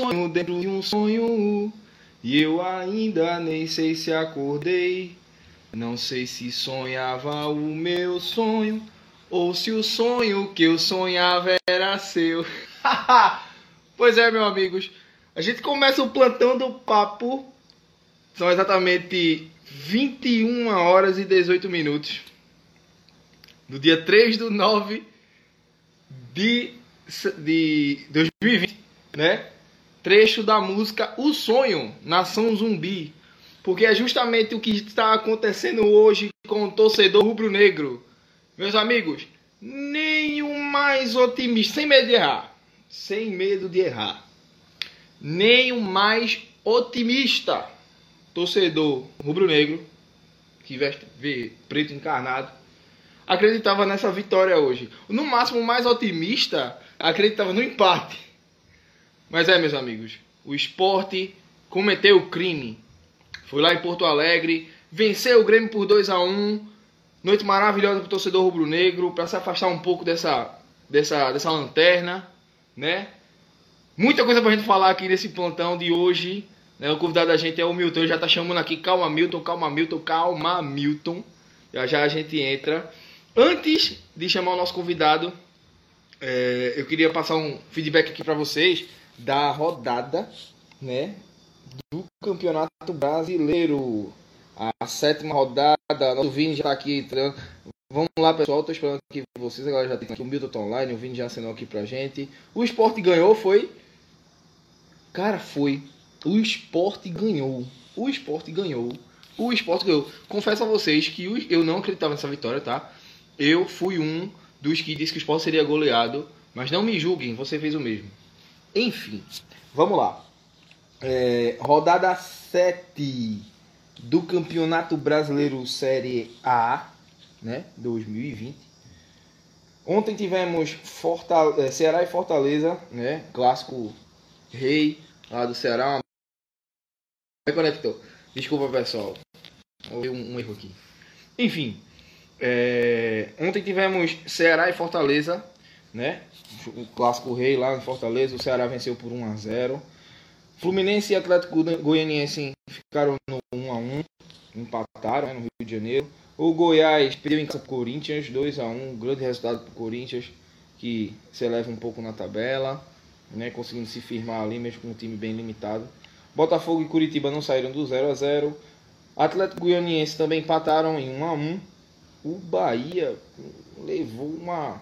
Sonho dentro de um sonho. E eu ainda nem sei se acordei. Não sei se sonhava o meu sonho. Ou se o sonho que eu sonhava era seu. pois é, meus amigos. A gente começa o plantão do papo. São exatamente 21 horas e 18 minutos. No dia 3 do 9 de, de 2020, né? Trecho da música O Sonho, Nação Zumbi. Porque é justamente o que está acontecendo hoje com o torcedor rubro-negro. Meus amigos, o mais otimista, sem medo de errar, sem medo de errar, nem o mais otimista torcedor rubro-negro, que veste vê preto encarnado, acreditava nessa vitória hoje. No máximo, o mais otimista acreditava no empate. Mas é, meus amigos, o esporte cometeu o crime. Foi lá em Porto Alegre, venceu o Grêmio por 2 a 1 Noite maravilhosa para o torcedor rubro-negro, para se afastar um pouco dessa, dessa, dessa lanterna, né? Muita coisa para a gente falar aqui nesse plantão de hoje. Né? O convidado da gente é o Milton, já está chamando aqui, calma Milton, calma Milton, calma Milton. Já já a gente entra. Antes de chamar o nosso convidado, é, eu queria passar um feedback aqui para vocês da rodada, né, do Campeonato Brasileiro. A sétima rodada, o Vini já está aqui entrando. Vamos lá, pessoal. Estou esperando aqui vocês. Agora já tem aqui o Milton tá online. O Vini já assinou aqui pra gente. O esporte ganhou, foi? Cara, foi. O esporte ganhou. O esporte ganhou. O esporte ganhou. Confesso a vocês que eu não acreditava nessa vitória, tá? Eu fui um dos que disse que o esporte seria goleado. Mas não me julguem, você fez o mesmo. Enfim, vamos lá. É, rodada 7 do Campeonato Brasileiro Série A, né, 2020. Ontem tivemos Fortaleza, é, Ceará e Fortaleza, né, clássico rei lá do Ceará. Reconectou. Desculpa, pessoal. Houve um, um erro aqui. Enfim, é, ontem tivemos Ceará e Fortaleza, né? O clássico rei lá em Fortaleza. O Ceará venceu por 1 a 0. Fluminense e Atlético Goianiense ficaram no 1 a 1 empataram né, no Rio de Janeiro. O Goiás perdeu em casa para Corinthians, 2 a 1 grande resultado para o Corinthians, que se eleva um pouco na tabela, né, conseguindo se firmar ali, mesmo com um time bem limitado. Botafogo e Curitiba não saíram do 0 a 0 Atlético Goianiense também empataram em 1 a 1 O Bahia levou uma,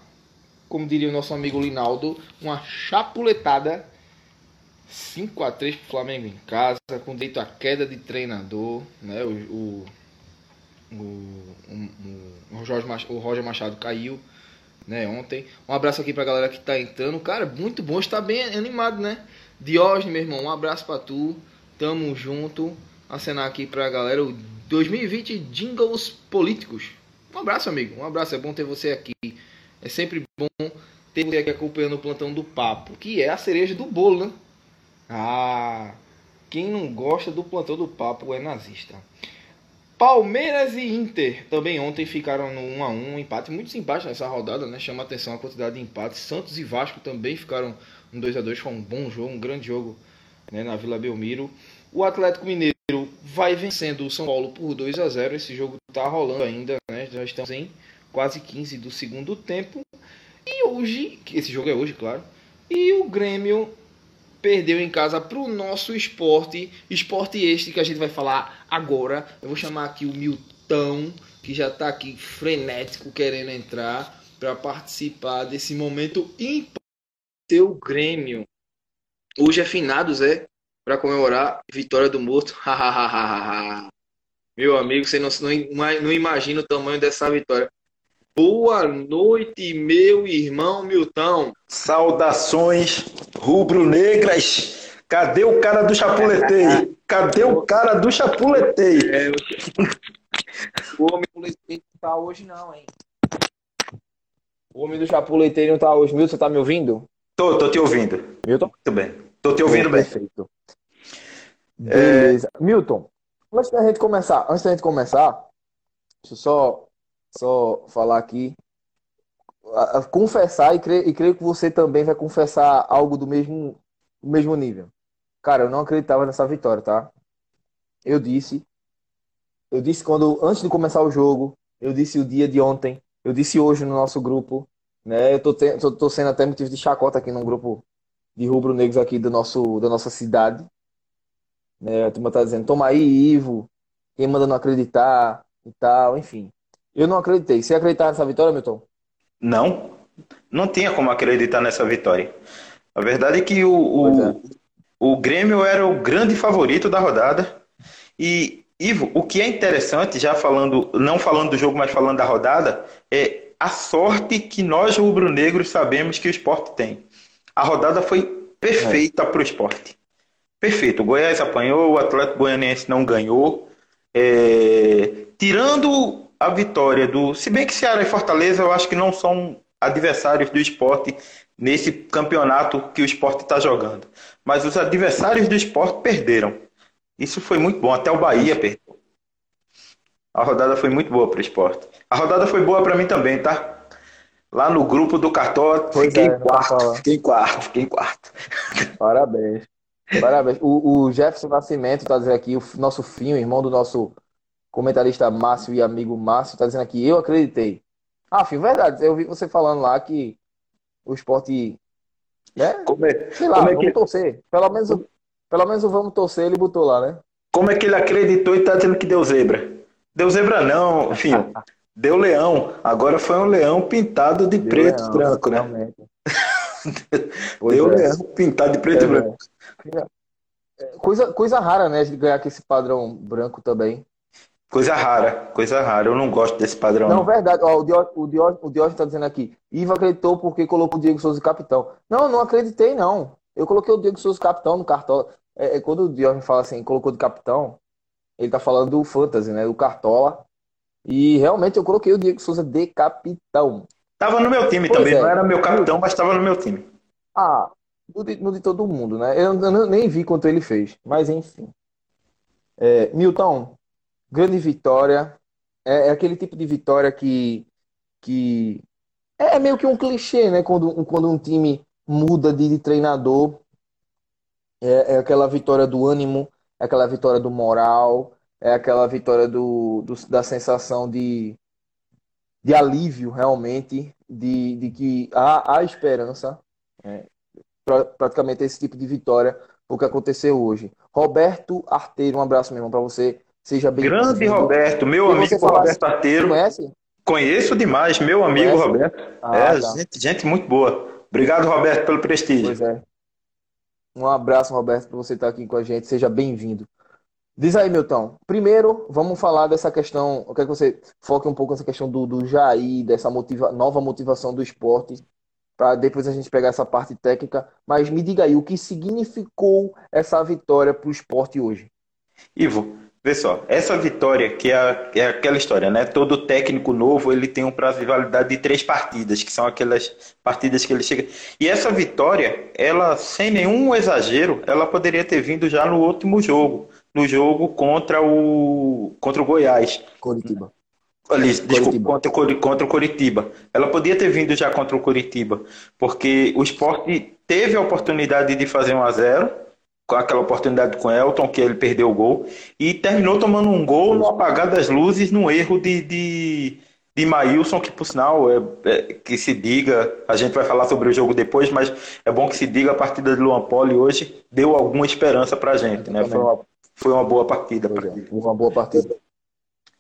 como diria o nosso amigo Linaldo, uma chapuletada 5 a 3 para o Flamengo em casa, com direito à queda de treinador. Né? O, o, o, o, Jorge Machado, o Roger Machado caiu né, ontem. Um abraço aqui para a galera que está entrando. Cara, muito bom, está bem animado, né? Diógenes, meu irmão, um abraço para tu. Tamo junto. Acenar aqui para a galera o 2020 Jingles Políticos. Um abraço, amigo. Um abraço. É bom ter você aqui. É sempre bom ter você aqui acompanhando o plantão do papo, que é a cereja do bolo, né? Ah, quem não gosta do plantão do papo é nazista. Palmeiras e Inter também ontem ficaram no 1 a 1 um empate muito simpático nessa rodada, né? Chama atenção a quantidade de empates. Santos e Vasco também ficaram no 2 a 2 foi um bom jogo, um grande jogo né, na Vila Belmiro. O Atlético Mineiro vai vencendo o São Paulo por 2 a 0 Esse jogo está rolando ainda, né? Já estamos em quase 15 do segundo tempo. E hoje, esse jogo é hoje, claro. E o Grêmio perdeu em casa para o nosso esporte, esporte este que a gente vai falar agora. Eu vou chamar aqui o Milton, que já está aqui frenético querendo entrar para participar desse momento ímpar. Seu Grêmio. Hoje é finados, é? Para comemorar vitória do morto. Meu amigo, você não, não, não imagina o tamanho dessa vitória. Boa noite, meu irmão Milton. Saudações rubro-negras. Cadê o cara do chapuletei? Cadê o cara do chapuletei? É, o homem do chapuletei não tá hoje não, hein? O homem do chapuletei não tá hoje. Milton, você tá me ouvindo? Tô, tô te ouvindo. Milton? Muito bem. Tô te ouvindo bem. Perfeito. Beleza. É... Milton, antes da gente começar, antes da gente começar, deixa eu só só falar aqui, confessar e creio, e creio que você também vai confessar algo do mesmo o mesmo nível. Cara, eu não acreditava nessa vitória, tá? Eu disse, eu disse quando antes de começar o jogo, eu disse o dia de ontem, eu disse hoje no nosso grupo, né? Eu tô, tô, tô sendo até motivo de chacota aqui num grupo de rubro-negros aqui do nosso, da nossa cidade. Né? A turma tá dizendo, toma aí, Ivo, quem manda não acreditar e tal, enfim. Eu não acreditei. Você acreditar nessa vitória, Milton? Não, não tinha como acreditar nessa vitória. A verdade é que o, o, é. o Grêmio era o grande favorito da rodada. E, Ivo, o que é interessante, já falando, não falando do jogo, mas falando da rodada, é a sorte que nós rubro-negros sabemos que o esporte tem. A rodada foi perfeita é. para o esporte. Perfeito. O Goiás apanhou, o Atlético Goianiense não ganhou. É... Tirando a vitória do. Se bem que Ceará e Fortaleza eu acho que não são adversários do esporte nesse campeonato que o esporte está jogando. Mas os adversários do esporte perderam. Isso foi muito bom. Até o Bahia perdeu. A rodada foi muito boa para o esporte. A rodada foi boa para mim também, tá? Lá no grupo do Cartola, fiquei, é, em quarto, fiquei em quarto, fiquei em quarto. Parabéns. Parabéns. O, o Jefferson Nascimento está dizendo aqui, o nosso filho, irmão do nosso comentarista Márcio e amigo Márcio, está dizendo aqui, eu acreditei. Ah, filho, verdade. Eu vi você falando lá que o esporte. Né? Como é, Sei lá, como é vamos que... torcer. Pelo menos, pelo menos o vamos torcer, ele botou lá, né? Como é que ele acreditou e está dizendo que deu zebra? Deu zebra não, filho. deu leão. Agora foi um leão pintado de deu preto e branco, né? deu é. leão pintado de preto é, e branco. É, coisa, coisa rara, né? De ganhar com esse padrão branco também. Coisa rara, coisa rara. Eu não gosto desse padrão. Não, verdade. Ó, o Diógenes o Diógenes está dizendo aqui. Iva acreditou porque colocou o Diego Souza capitão. Não, não acreditei, não. Eu coloquei o Diego Souza capitão no Cartola. É, é, quando o Diógenes fala assim, colocou de capitão, ele tá falando do Fantasy, né? Do Cartola. E realmente eu coloquei o Diego Souza de capitão. Tava no meu time pois também. É. Não era meu capitão, mas tava no meu time. Ah, no de, no de todo mundo, né? Eu, eu, nem vi quanto ele fez. Mas enfim. É, Milton, grande vitória. É, é, aquele tipo de vitória que, que é, é meio que um clichê, né? Quando, quando um time muda de, de treinador. É, é, aquela vitória do ânimo, é aquela vitória do moral, é aquela vitória do, do da sensação de, de alívio, realmente, de, de que há, há esperança. É, pra, praticamente esse tipo de vitória, o que aconteceu hoje. Roberto Arteiro, um abraço, meu irmão, para você. Seja bem Grande Roberto, meu amigo Roberto Arteiro. Conhece? Conheço demais, meu amigo Conhece? Roberto. Ah, é, tá. gente, gente muito boa. Obrigado, Roberto, pelo prestígio. Pois é. Um abraço, Roberto, por você estar aqui com a gente. Seja bem-vindo. Diz aí, Milton. Primeiro, vamos falar dessa questão. Eu quero que você foque um pouco nessa questão do, do Jair, dessa motiva, nova motivação do esporte, para depois a gente pegar essa parte técnica. Mas me diga aí, o que significou essa vitória para o esporte hoje? Ivo, Vê só, essa vitória, que é, é, aquela história, né? Todo técnico novo ele tem um prazo de validade de três partidas, que são aquelas partidas que ele chega. E essa vitória, ela, sem nenhum exagero, ela poderia ter vindo já no último jogo, no jogo contra o contra o Goiás. Coritiba. Ali, desculpa, contra, contra o Coritiba. Ela podia ter vindo já contra o Coritiba, porque o esporte teve a oportunidade de fazer um a 0 com aquela oportunidade com Elton, que ele perdeu o gol, e terminou tomando um gol no apagar das luzes, num erro de, de, de Maílson, que por sinal, é, é, que se diga, a gente vai falar sobre o jogo depois, mas é bom que se diga a partida de Luan Poli hoje deu alguma esperança pra gente, né? Foi uma, foi uma boa partida. Uma boa partida.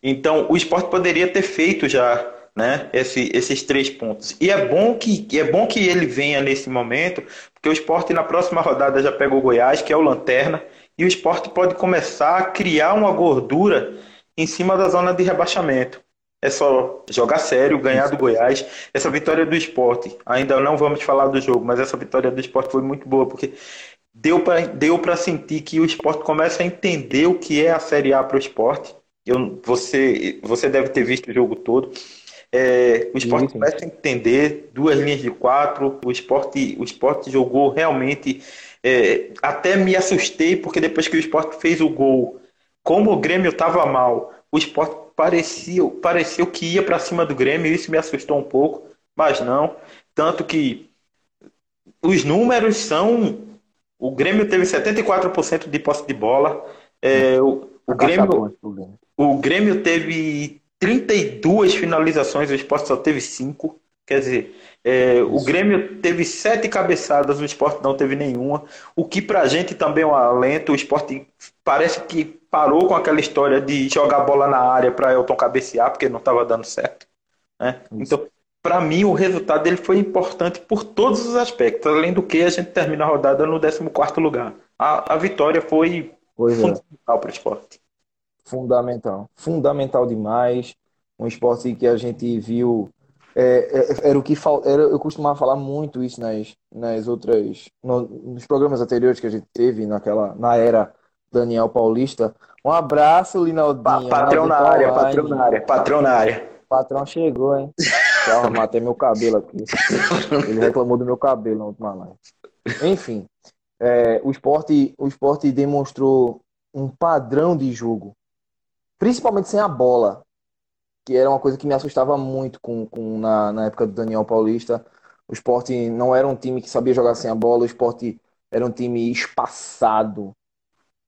Então, o esporte poderia ter feito já né, esse, esses três pontos. E é bom que é bom que ele venha nesse momento, porque o esporte na próxima rodada já pega o Goiás, que é o Lanterna, e o esporte pode começar a criar uma gordura em cima da zona de rebaixamento. É só jogar sério, ganhar do Goiás. Essa vitória do esporte, ainda não vamos falar do jogo, mas essa vitória do esporte foi muito boa, porque deu para deu sentir que o esporte começa a entender o que é a Série A para o esporte. Eu, você, você deve ter visto o jogo todo. É, o esporte sim, começa a entender duas linhas de quatro. O esporte, o esporte jogou realmente. É, até me assustei, porque depois que o esporte fez o gol, como o Grêmio estava mal, o esporte parecia, pareceu que ia para cima do Grêmio, isso me assustou um pouco, mas não. Tanto que os números são O Grêmio teve 74% de posse de bola. É, o, o, Grêmio, o Grêmio teve 32 finalizações, o Sport só teve 5. Quer dizer, é, o Grêmio teve sete cabeçadas, o esporte não teve nenhuma. O que pra gente também é um alento. O esporte parece que parou com aquela história de jogar bola na área para Elton cabecear, porque não estava dando certo. Né? Então, para mim, o resultado dele foi importante por todos os aspectos. Além do que, a gente termina a rodada no 14 lugar. A, a vitória foi pois é. fundamental é. para o esporte. Fundamental. Fundamental demais. Um esporte que a gente viu é, é, era o que era, eu costumava falar muito isso nas, nas outras no, nos programas anteriores que a gente teve naquela na era Daniel Paulista. Um abraço, Linaldinho. patrão na área, patrão na área, patrão na área. Patrão chegou, hein? Calma, matei meu cabelo aqui. Ele reclamou do meu cabelo na última live. Enfim, é, o esporte o esporte demonstrou um padrão de jogo, principalmente sem a bola que era uma coisa que me assustava muito com, com na, na época do Daniel Paulista. O esporte não era um time que sabia jogar sem a bola, o esporte era um time espaçado.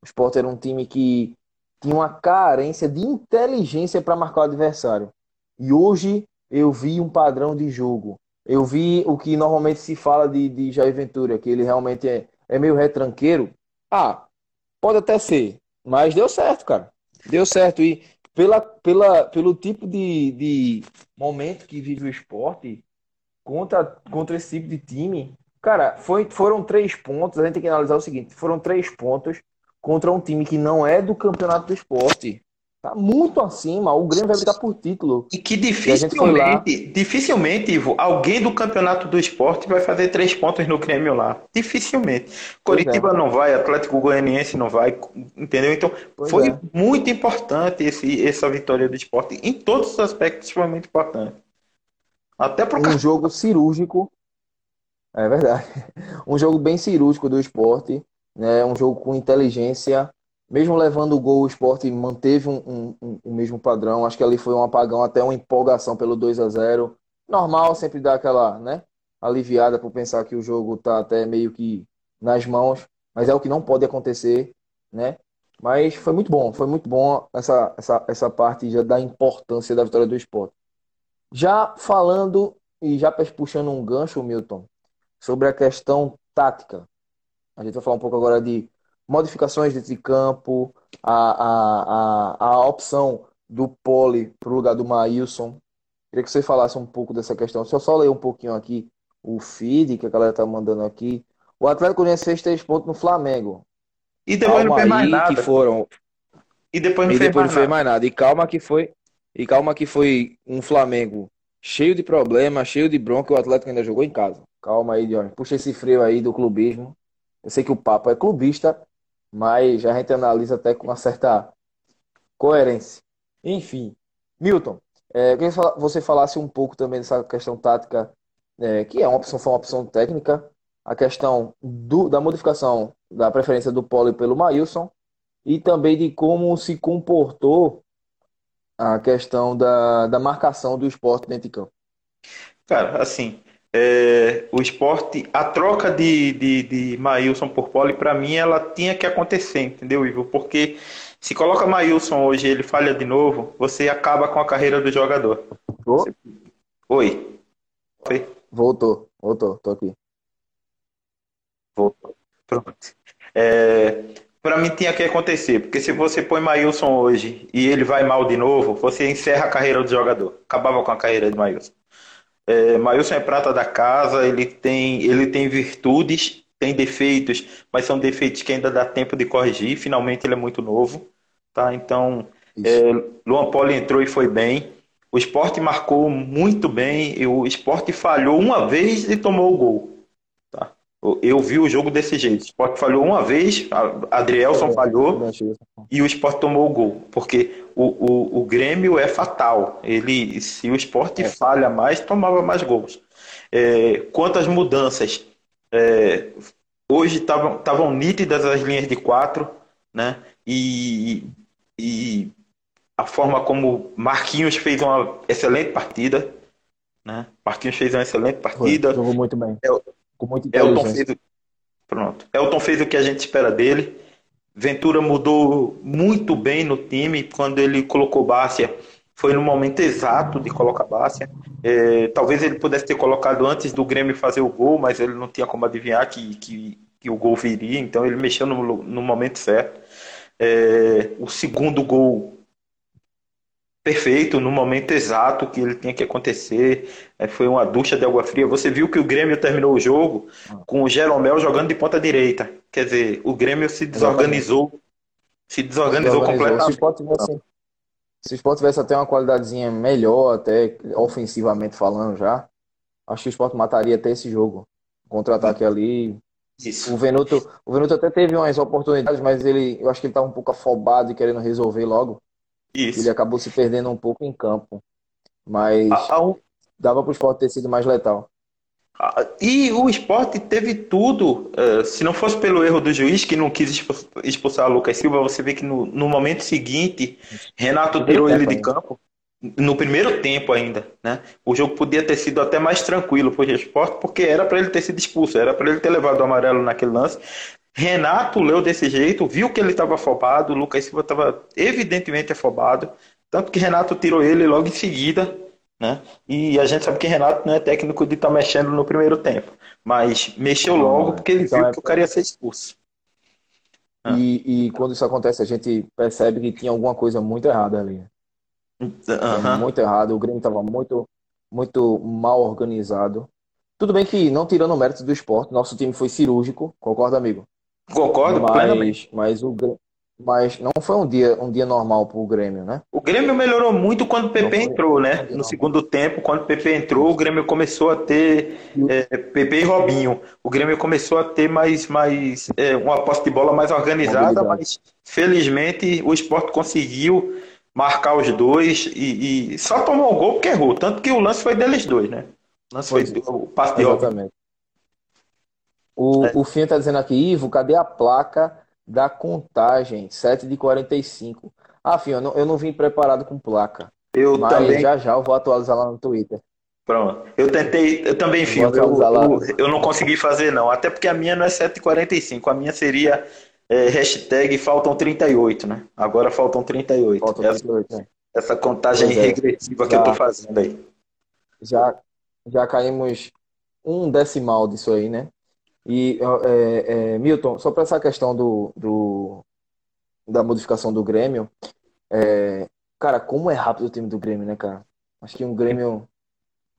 O esporte era um time que tinha uma carência de inteligência para marcar o adversário. E hoje eu vi um padrão de jogo. Eu vi o que normalmente se fala de, de Jair Ventura, que ele realmente é, é meio retranqueiro. Ah, pode até ser, mas deu certo, cara. Deu certo. E pela, pela, pelo tipo de, de momento que vive o esporte contra, contra esse tipo de time, cara, foi, foram três pontos. A gente tem que analisar o seguinte: foram três pontos contra um time que não é do campeonato do esporte. Tá muito acima. O Grêmio vai brigar por título. E que dificilmente, dificilmente, Ivo, alguém do campeonato do esporte vai fazer três pontos no Grêmio lá. Dificilmente. Coritiba é. não vai, Atlético Goianiense não vai, entendeu? Então, pois foi é. muito importante esse, essa vitória do esporte. Em todos os aspectos, foi muito importante. Até pro Um jogo cirúrgico. É verdade. Um jogo bem cirúrgico do esporte. Né? Um jogo com inteligência mesmo levando o gol, o esporte manteve um, um, um, mesmo padrão. Acho que ali foi um apagão, até uma empolgação pelo 2 a 0 Normal, sempre dá aquela né, aliviada por pensar que o jogo está até meio que nas mãos, mas é o que não pode acontecer, né? Mas foi muito bom, foi muito bom essa, essa, essa parte já da importância da vitória do esporte. Já falando e já puxando um gancho, Milton, sobre a questão tática. A gente vai falar um pouco agora de modificações de campo, a, a, a, a opção do Pole para o lugar do Maílson. Queria que você falasse um pouco dessa questão. Deixa eu só ler um pouquinho aqui o feed que a galera tá mandando aqui. O Atlético Goianiense fez três pontos no Flamengo. E depois calma não fez mais nada. Que foram... E depois não, e fez, depois mais não fez mais nada. E calma que foi. E calma que foi um Flamengo cheio de problemas, cheio de bronca, o Atlético ainda jogou em casa. Calma aí, Dion. Puxa esse freio aí do clubismo. Eu sei que o papo é clubista, mas a gente analisa até com uma certa coerência. Enfim, Milton, é, queria que você falasse um pouco também dessa questão tática, é, que é uma opção, foi uma opção técnica, a questão do, da modificação da preferência do Poli pelo Maílson e também de como se comportou a questão da, da marcação do esporte dentro de campo. Cara, assim, é, o esporte, a troca de, de, de Maílson por Poli, para mim, ela tinha que acontecer, entendeu, Ivo? Porque se coloca Maílson hoje ele falha de novo, você acaba com a carreira do jogador. Você... Oi. Oi. Voltou, voltou, tô aqui. Voltou. Pronto. É, para mim tinha que acontecer, porque se você põe Maílson hoje e ele vai mal de novo, você encerra a carreira do jogador. Acabava com a carreira de Maílson. É, Maílson é prata da casa, ele tem, ele tem virtudes, tem defeitos, mas são defeitos que ainda dá tempo de corrigir. Finalmente ele é muito novo, tá? Então, é, Luan Poli entrou e foi bem. O esporte marcou muito bem, e o esporte falhou uma vez e tomou o gol. Eu vi o jogo desse jeito. O Sport falhou uma vez, a Adrielson é, falhou e o Sport tomou o gol. Porque o, o, o Grêmio é fatal. Ele, se o Sport é. falha mais, tomava mais gols. É, quantas mudanças? É, hoje estavam nítidas as linhas de quatro, né? E, e a forma como Marquinhos fez uma excelente partida. Né? Marquinhos fez uma excelente partida. Foi, jogou muito bem. É, com muita inteligência. Elton fez, Pronto. Elton fez o que a gente espera dele. Ventura mudou muito bem no time quando ele colocou Bárcia. Foi no momento exato de colocar Bárcia. É, talvez ele pudesse ter colocado antes do Grêmio fazer o gol, mas ele não tinha como adivinhar que, que, que o gol viria, então ele mexeu no, no momento certo. É, o segundo gol perfeito, no momento exato que ele tinha que acontecer. É, foi uma ducha de água fria. Você viu que o Grêmio terminou o jogo com o Jeromel jogando de ponta direita. Quer dizer, o Grêmio se desorganizou. Se desorganizou, completamente. Se o Sport tivesse, se o Sport tivesse até uma qualidadezinha melhor, até ofensivamente falando já, acho que o Sport mataria até esse jogo. Contra-ataque ali. Isso. O Venuto, o Venuto até teve umas oportunidades, mas ele, eu acho que ele estava um pouco afobado e querendo resolver logo. Isso. Ele acabou se perdendo um pouco em campo. Mas a, a um... dava para o esporte ter sido mais letal. E o esporte teve tudo. Uh, se não fosse pelo erro do juiz, que não quis expulsar o Lucas Silva, você vê que no, no momento seguinte, Renato tirou ele de campo. No primeiro tempo ainda, né? O jogo podia ter sido até mais tranquilo para o esporte, porque era para ele ter sido expulso, era para ele ter levado o amarelo naquele lance. Renato leu desse jeito, viu que ele estava afobado, o Lucas Silva estava evidentemente afobado, tanto que Renato tirou ele logo em seguida, né? E a gente sabe que Renato não é técnico de estar tá mexendo no primeiro tempo, mas mexeu logo porque ele então viu é... que o cara ia ser expulso. E, e, quando isso acontece, a gente percebe que tinha alguma coisa muito errada ali. Uhum. Muito errado, o Grêmio estava muito, muito mal organizado. Tudo bem que, não tirando o mérito do esporte, nosso time foi cirúrgico, concorda, amigo? Concordo mas, plenamente. Mas, o, mas não foi um dia, um dia normal para o Grêmio, né? O Grêmio melhorou muito quando o PP entrou, né? No segundo tempo, quando o PP entrou, o Grêmio começou a ter é, PP e Robinho. O Grêmio começou a ter mais, mais é, uma posse de bola mais organizada, mas felizmente o esporte conseguiu marcar os dois e, e só tomou o gol porque errou. Tanto que o lance foi deles dois, né? O lance foi, foi o passe de Exatamente. O, é. o tá dizendo aqui, Ivo, cadê a placa da contagem? 7 de 45. Ah, Finha, eu não, eu não vim preparado com placa. Eu mas também. já já eu vou atualizar lá no Twitter. Pronto. Eu tentei, eu também, Finha, eu, eu, eu, não consegui fazer não. Até porque a minha não é 7h45. A minha seria é, hashtag faltam 38, né? Agora faltam 38. Faltam 38 essa, né? essa contagem é. regressiva já, que eu tô fazendo aí. Já, já caímos um decimal disso aí, né? E, é, é, Milton, só para essa questão do, do, da modificação do Grêmio, é, cara, como é rápido o time do Grêmio, né, cara? Acho que um Grêmio.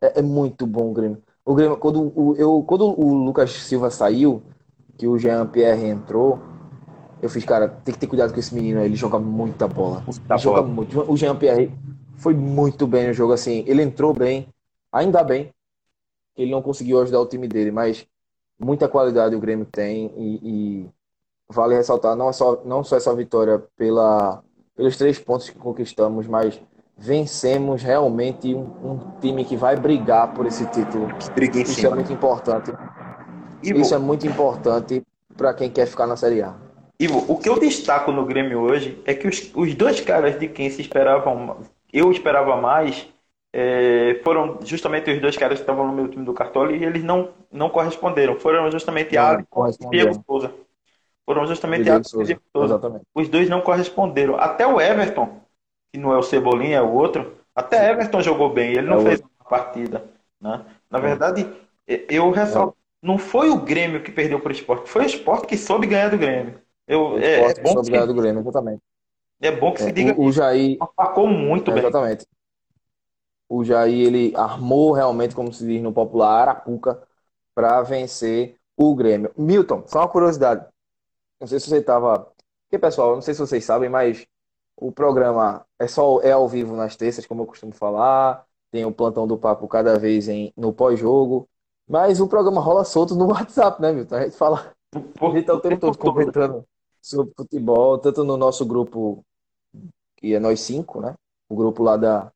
É, é muito bom o Grêmio. O Grêmio, quando o, eu, quando o Lucas Silva saiu, que o Jean Pierre entrou, eu fiz, cara, tem que ter cuidado com esse menino, ele joga muita bola. Ele joga muito. O Jean Pierre foi muito bem no jogo, assim, ele entrou bem, ainda bem que ele não conseguiu ajudar o time dele, mas muita qualidade o Grêmio tem e, e vale ressaltar não, é só, não só essa vitória pela, pelos três pontos que conquistamos, mas vencemos realmente um, um time que vai brigar por esse título. Isso cima. é muito importante. Ivo, Isso é muito importante para quem quer ficar na Série A. Ivo, o que eu destaco no Grêmio hoje é que os, os dois caras de quem se esperavam, eu esperava mais, é, foram justamente os dois caras que estavam no meu time do Cartola e eles não, não corresponderam. Foram justamente Alisson e Diego Souza. Foram justamente Alisson e Diego Souza. Exatamente. Os dois não corresponderam. Até o Everton, que não é o Cebolinha, é o outro, até Everton jogou bem, ele não é fez uma partida. Né? Na é. verdade, eu ressalto, é. não foi o Grêmio que perdeu para o esporte, foi o esporte que soube ganhar do Grêmio. Eu, é, é bom soube que ganhar do Grêmio, exatamente. É bom que se diga o, o Jair atacou muito bem. Exatamente o Jair ele armou realmente, como se diz no popular, Arapuca para vencer o Grêmio. Milton, só uma curiosidade. Não sei se você estava. Porque, pessoal, não sei se vocês sabem, mas o programa é só é ao vivo nas terças, como eu costumo falar. Tem o plantão do papo cada vez em, no pós-jogo. Mas o programa rola solto no WhatsApp, né, Milton? A gente fala. A gente tá o tempo todo comentando sobre futebol, tanto no nosso grupo, que é nós cinco, né? O grupo lá da,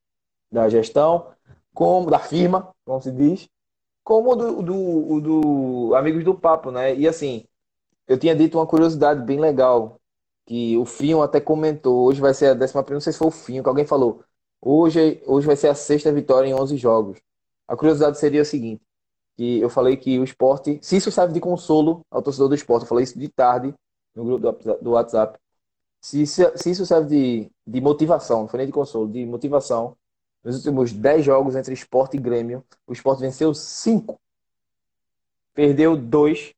da gestão, como da firma, como se diz, como do, do, do Amigos do Papo, né? E assim, eu tinha dito uma curiosidade bem legal, que o Finho até comentou, hoje vai ser a décima primeira, não sei se foi o Finho, que alguém falou, hoje, hoje vai ser a sexta vitória em 11 jogos. A curiosidade seria a seguinte, que eu falei que o esporte, se isso serve de consolo ao torcedor do esporte, eu falei isso de tarde no grupo do WhatsApp. Se, se, isso serve de, de motivação, não foi nem de consolo, de motivação, nos últimos 10 jogos entre esporte e Grêmio, o esporte venceu 5, perdeu 2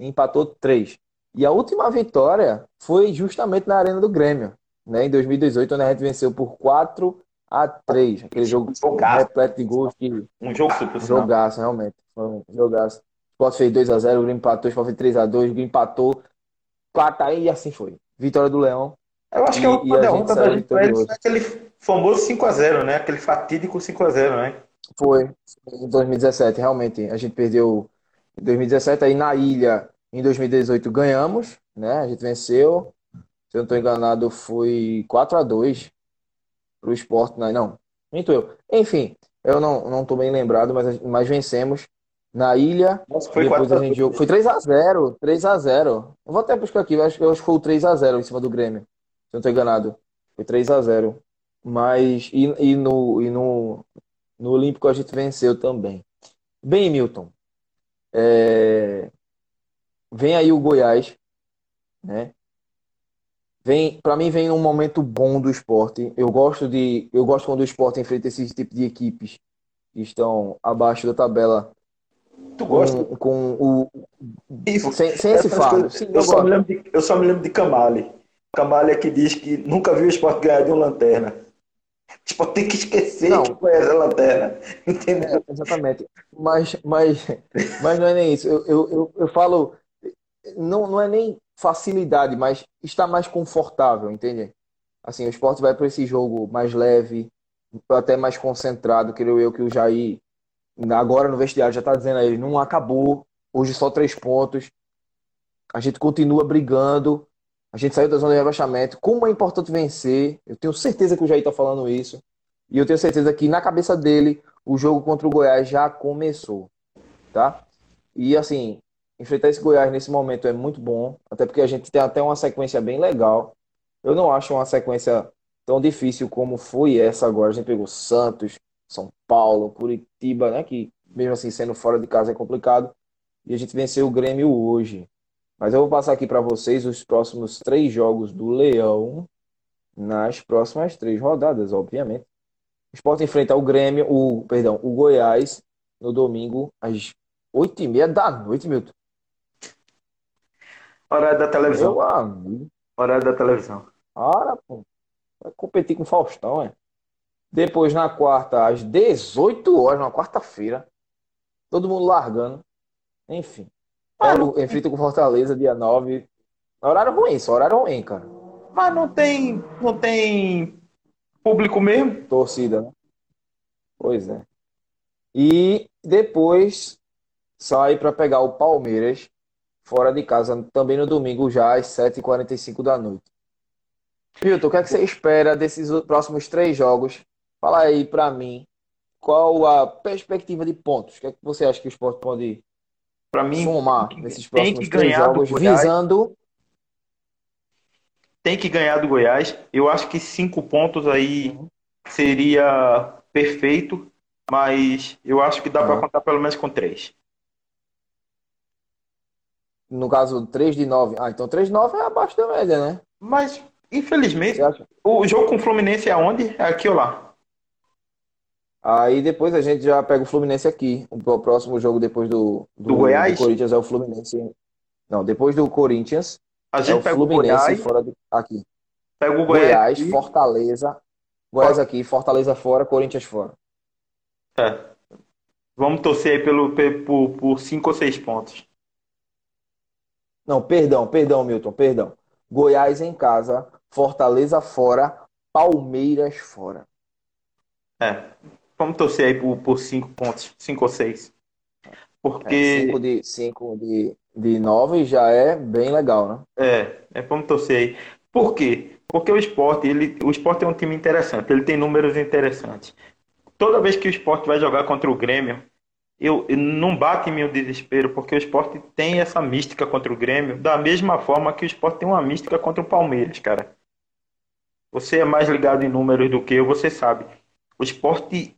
e empatou 3. E a última vitória foi justamente na Arena do Grêmio, né, em 2018, onde a gente venceu por 4 a 3. Aquele jogo jogaço. repleto de gols. Que... Um jogo super. Jogaço, realmente. Foi um jogaço. O Sport fez 2x0, o Grêmio empatou, o Sport fez 3x2, o Grêmio empatou, 4 e assim foi. Vitória do Leão. Eu acho que é a última derrota da gente foi aquele famoso 5x0, né? Aquele fatídico 5x0, né? Foi, em 2017, realmente. A gente perdeu em 2017, aí na ilha, em 2018, ganhamos, né? A gente venceu. Se eu não estou enganado, foi 4x2 para o esporte. Não, não, minto eu. Enfim, eu não, não tô bem lembrado, mas, mas vencemos na ilha. Nossa, foi depois a gente jogou. Foi 3x0. 3x0. Eu vou até buscar aqui, eu acho, eu acho que foi o 3x0 em cima do Grêmio. Se eu não estou enganado. Foi 3x0. Mas. E, e, no, e no, no Olímpico a gente venceu também. Bem, Milton. É... Vem aí o Goiás, né? Vem, para mim vem um momento bom do esporte. Eu gosto de, eu gosto quando o esporte enfrenta esse tipo de equipes que estão abaixo da tabela. Tu gosta? Com, com o sem, sem esse fardo. Eu, eu só me lembro de Camale. Camale é que diz que nunca viu o esporte ganhar de um lanterna. Tipo, tem que esquecer não. que conhece a lanterna. Entendeu? É, exatamente. Mas, mas, mas não é nem isso. Eu, eu, eu, eu falo. Não, não é nem facilidade, mas está mais confortável, entende? Assim, o esporte vai para esse jogo mais leve, até mais concentrado, creio eu que o Jair, agora no vestiário, já está dizendo a ele, não acabou, hoje só três pontos, a gente continua brigando, a gente saiu da zona de rebaixamento, como é importante vencer, eu tenho certeza que o Jair está falando isso, e eu tenho certeza que na cabeça dele, o jogo contra o Goiás já começou, tá? E assim, enfrentar esse Goiás nesse momento é muito bom, até porque a gente tem até uma sequência bem legal. Eu não acho uma sequência tão difícil como foi essa agora. A gente pegou Santos, São Paulo, Curitiba, né? Que mesmo assim sendo fora de casa é complicado. E a gente venceu o Grêmio hoje. Mas eu vou passar aqui para vocês os próximos três jogos do Leão nas próximas três rodadas, obviamente. O Sport enfrenta o Grêmio, o perdão, o Goiás no domingo às oito e meia da noite, Milton. Horário da televisão. Meu amigo. Horário da televisão. Ora, pô. Vai competir com o Faustão, é? Depois, na quarta, às 18 horas, na quarta-feira. Todo mundo largando. Enfim. Pego, enfrenta com Fortaleza, dia 9. Horário ruim, só horário ruim, cara. Mas não tem. Não tem público mesmo? Torcida, né? Pois é. E depois sai para pegar o Palmeiras fora de casa, também no domingo, já às 7h45 da noite. Milton, o que, é que você espera desses próximos três jogos? Fala aí para mim, qual a perspectiva de pontos? O que, é que você acha que o esporte pode pra mim, somar nesses próximos três jogos, visando. Tem que ganhar do Goiás. Eu acho que cinco pontos aí uhum. seria perfeito, mas eu acho que dá uhum. para contar pelo menos com três. No caso, 3 de 9. Ah, então 3 de 9 é abaixo da média, né? Mas, infelizmente, o jogo com o Fluminense é onde? É aqui ou lá? Aí depois a gente já pega o Fluminense aqui. O próximo jogo depois do, do, do Goiás? Do Corinthians é o Fluminense. Não, depois do Corinthians. A gente é o pega Fluminense o Goiás, fora de, aqui. Pega o Goiás. Goiás Fortaleza. Goiás aqui, Fortaleza fora, Corinthians fora. É. Vamos torcer aí pelo, por, por cinco ou seis pontos. Não, perdão, perdão, Milton, perdão. Goiás em casa, Fortaleza fora, Palmeiras fora. É. Vamos torcer aí por, por cinco pontos, cinco ou seis. Porque. É, cinco de, cinco de, de nove já é bem legal, né? É, é vamos torcer aí. Por quê? Porque o esporte, ele, o esporte é um time interessante, ele tem números interessantes. Toda vez que o esporte vai jogar contra o Grêmio, eu, não bate em mim o desespero, porque o esporte tem essa mística contra o Grêmio, da mesma forma que o esporte tem uma mística contra o Palmeiras, cara. Você é mais ligado em números do que eu, você sabe. O esporte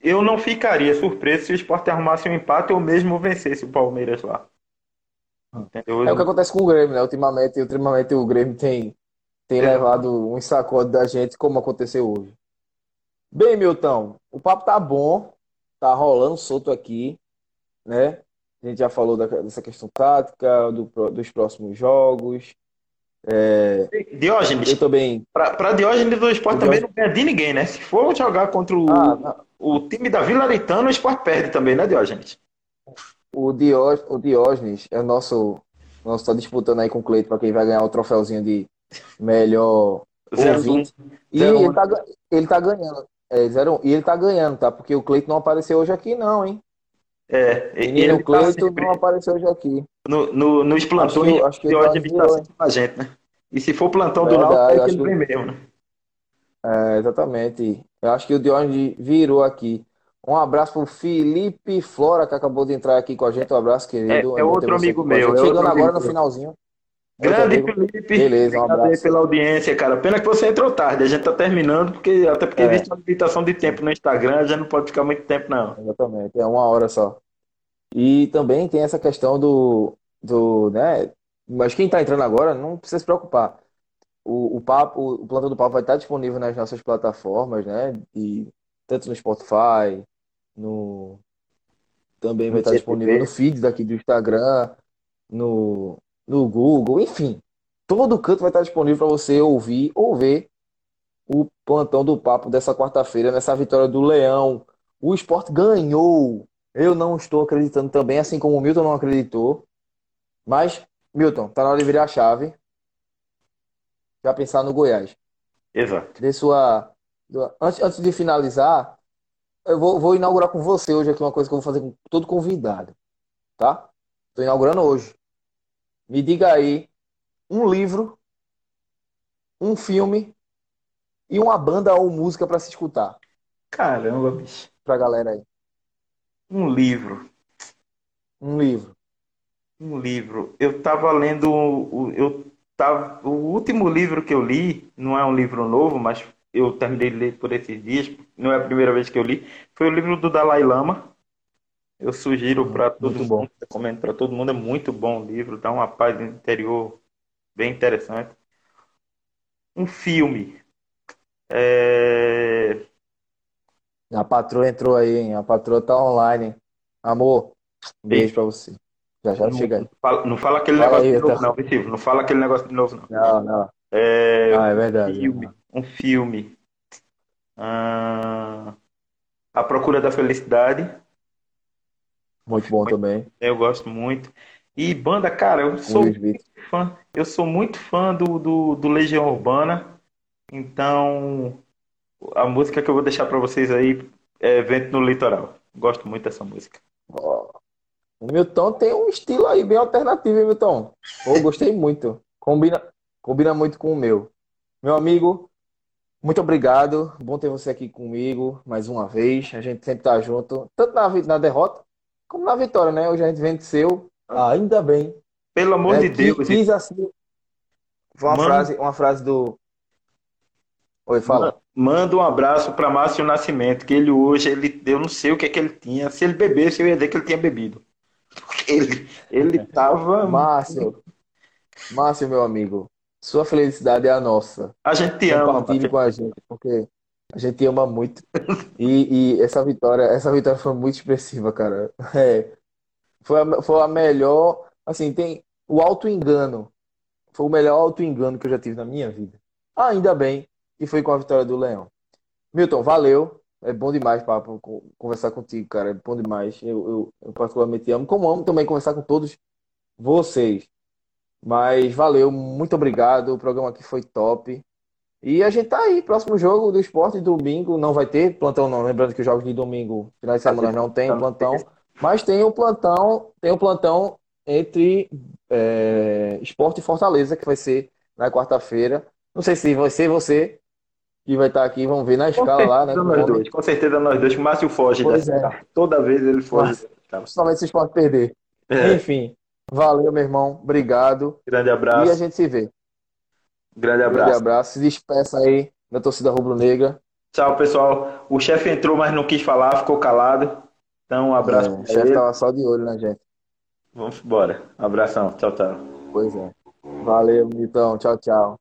eu não ficaria surpreso se o Sport arrumasse um empate ou mesmo vencesse o Palmeiras lá. Entendeu? É o que acontece com o Grêmio, né? Ultimamente, ultimamente o Grêmio tem, tem é. levado um sacode da gente, como aconteceu hoje. Bem, Milton, o papo tá bom, tá rolando solto aqui, né? A gente já falou da, dessa questão tática, do, dos próximos jogos. É... Diógenes. Eu também. Para Diógenes do esporte também não ganha de ninguém, né? Se for jogar contra o, ah, o time da Vila Aritana, o esporte perde também, né, Diógenes? O, Dió... o Diógenes é o nosso. Nós está disputando aí com o Cleito para quem vai ganhar o troféuzinho de melhor ouvinte. E ele tá, ele tá ganhando. É, zero, e ele tá ganhando, tá? Porque o Cleito não apareceu hoje aqui, não, hein? É, e o Cleiton tá não apareceu hoje aqui. No, no, nos plantões, acho que, acho que ele tá virou, com a gente, né? E se for plantão do Náutico, é que ele vem mesmo, né? É, exatamente. Eu acho que o Diógenes virou aqui. Um abraço pro Felipe Flora, que acabou de entrar aqui com a gente. Um abraço, querido. É, é outro amigo meu. É Chegando agora no finalzinho. Grande Felipe. Beleza, um abraço. pela audiência, cara. Pena que você entrou tarde. A gente tá terminando, porque até porque é. existe uma limitação de tempo no Instagram, a gente não pode ficar muito tempo, não. Exatamente, é uma hora só. E também tem essa questão do, do, né? Mas quem tá entrando agora não precisa se preocupar. O, o papo, o plantão do papo vai estar disponível nas nossas plataformas, né? E tanto no Spotify, no também vai estar disponível no feed daqui do Instagram, no no Google, enfim, todo canto vai estar disponível para você ouvir ou ver o plantão do papo dessa quarta-feira, nessa vitória do Leão. O esporte ganhou. Eu não estou acreditando também, assim como o Milton não acreditou. Mas, Milton, tá na hora de virar a chave. Já pensar no Goiás. Exato. De sua... Antes, antes de finalizar, eu vou, vou inaugurar com você hoje aqui uma coisa que eu vou fazer com todo convidado. Tá? Estou inaugurando hoje. Me diga aí um livro, um filme e uma banda ou música para se escutar. Caramba, bicho. Pra galera aí. Um livro. Um livro. Um livro. Eu tava lendo. Eu tava, o último livro que eu li, não é um livro novo, mas eu terminei de ler por esses dias, não é a primeira vez que eu li, foi o livro do Dalai Lama. Eu sugiro para todo muito mundo, recomendo para todo mundo, é muito bom o livro, dá uma paz interior bem interessante. Um filme. É... A patroa entrou aí, hein? A patroa tá online. Amor, um beijo para você. Já já não, chega aí. Não fala, não fala aquele fala negócio aí, de novo, tá... não, Vitinho. Não fala aquele negócio de novo, não. Não, não. É, ah, é verdade. Um filme. Um filme. Ah, a Procura da Felicidade. Muito bom também. Eu gosto muito. E banda, cara, eu sou muito fã. Eu sou muito fã do, do, do, Legião Urbana. Então, a música que eu vou deixar para vocês aí é Vento no Litoral. Gosto muito dessa música. Oh. O Milton tem um estilo aí bem alternativo, hein, Milton? Oh, gostei muito. Combina, combina muito com o meu. Meu amigo, muito obrigado. Bom ter você aqui comigo mais uma vez. A gente sempre tá junto, tanto na, na derrota como na vitória, né? Hoje a gente venceu, ainda bem. Pelo amor é, de Deus. Quis assim. Foi uma frase, uma frase do. Oi, fala. Manda um abraço para Márcio Nascimento, que ele hoje, ele, eu não sei o que é que ele tinha. Se ele bebesse, eu ia dizer que ele tinha bebido. Ele, ele tava. Márcio. Márcio, meu amigo. Sua felicidade é a nossa. A gente te ama. Compartilhe com a gente, porque a gente ama muito. E, e, essa vitória, essa vitória foi muito expressiva, cara. É, foi, a, foi a melhor. Assim, tem o auto-engano. Foi o melhor auto-engano que eu já tive na minha vida. ainda bem que foi com a vitória do Leão. Milton, valeu. É bom demais, papo, conversar contigo, cara. É bom demais. Eu, eu, eu particularmente amo. Como amo também conversar com todos vocês. Mas valeu, muito obrigado. O programa aqui foi top. E a gente tá aí, próximo jogo do esporte, domingo, não vai ter plantão não, lembrando que os jogos de domingo, final de semana não tem plantão, mas tem o plantão, tem o plantão entre é, esporte e Fortaleza, que vai ser na quarta-feira. Não sei se vai ser você que vai estar aqui, vamos ver na escala lá, né? Nós dois, com certeza nós dois, o Márcio foge pois é. toda vez ele foge. Principalmente se o esporte perder. É. Enfim, valeu, meu irmão, obrigado. Grande abraço. E a gente se vê. Grande abraço. Grande abraço. Se despeça aí da torcida rubro-negra. Tchau, pessoal. O chefe entrou, mas não quis falar, ficou calado. Então, um abraço. É, o chefe tava só de olho na gente. Vamos embora. Abração. Tchau, tchau. Pois é. Valeu, Milton. Tchau, tchau.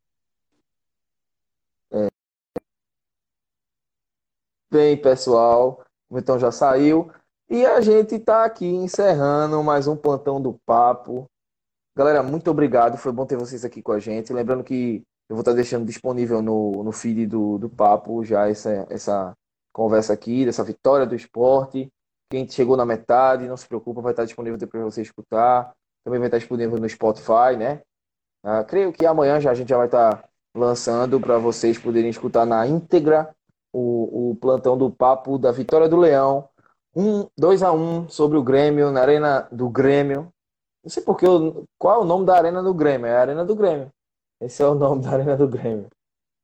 É. Bem, pessoal, o Milton já saiu. E a gente está aqui encerrando mais um plantão do papo. Galera, muito obrigado. Foi bom ter vocês aqui com a gente. Lembrando que eu vou estar deixando disponível no, no feed do, do papo já essa, essa conversa aqui, dessa vitória do esporte. Quem chegou na metade, não se preocupa, vai estar disponível depois para você escutar. Também vai estar disponível no Spotify, né? Ah, creio que amanhã já a gente já vai estar lançando para vocês poderem escutar na íntegra o, o plantão do papo da Vitória do Leão. Um, 2 a 1 um sobre o Grêmio, na Arena do Grêmio. Não sei porque, qual é o nome da Arena do Grêmio? É a Arena do Grêmio. Esse é o nome da Arena do Grêmio.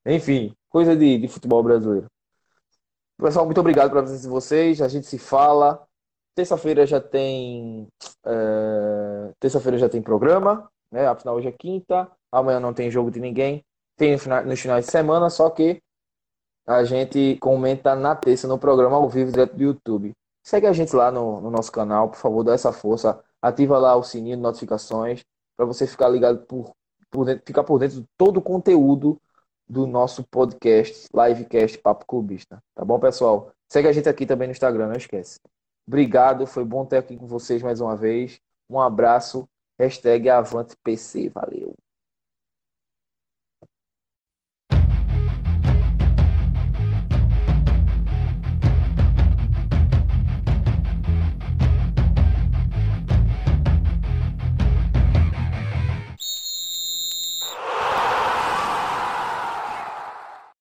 Enfim, coisa de, de futebol brasileiro. Pessoal, muito obrigado pela presença de vocês. A gente se fala. Terça-feira já tem. É... Terça-feira já tem programa. Né? Afinal, hoje é quinta. Amanhã não tem jogo de ninguém. Tem nos finais de semana, só que a gente comenta na terça no programa ao vivo direto do YouTube. Segue a gente lá no, no nosso canal, por favor, dá essa força. Ativa lá o sininho de notificações para você ficar ligado por por dentro, ficar por dentro de todo o conteúdo do nosso podcast, livecast Papo Clubista. Tá bom, pessoal? Segue a gente aqui também no Instagram, não esquece. Obrigado, foi bom ter aqui com vocês mais uma vez. Um abraço. Hashtag AvantePC. Valeu.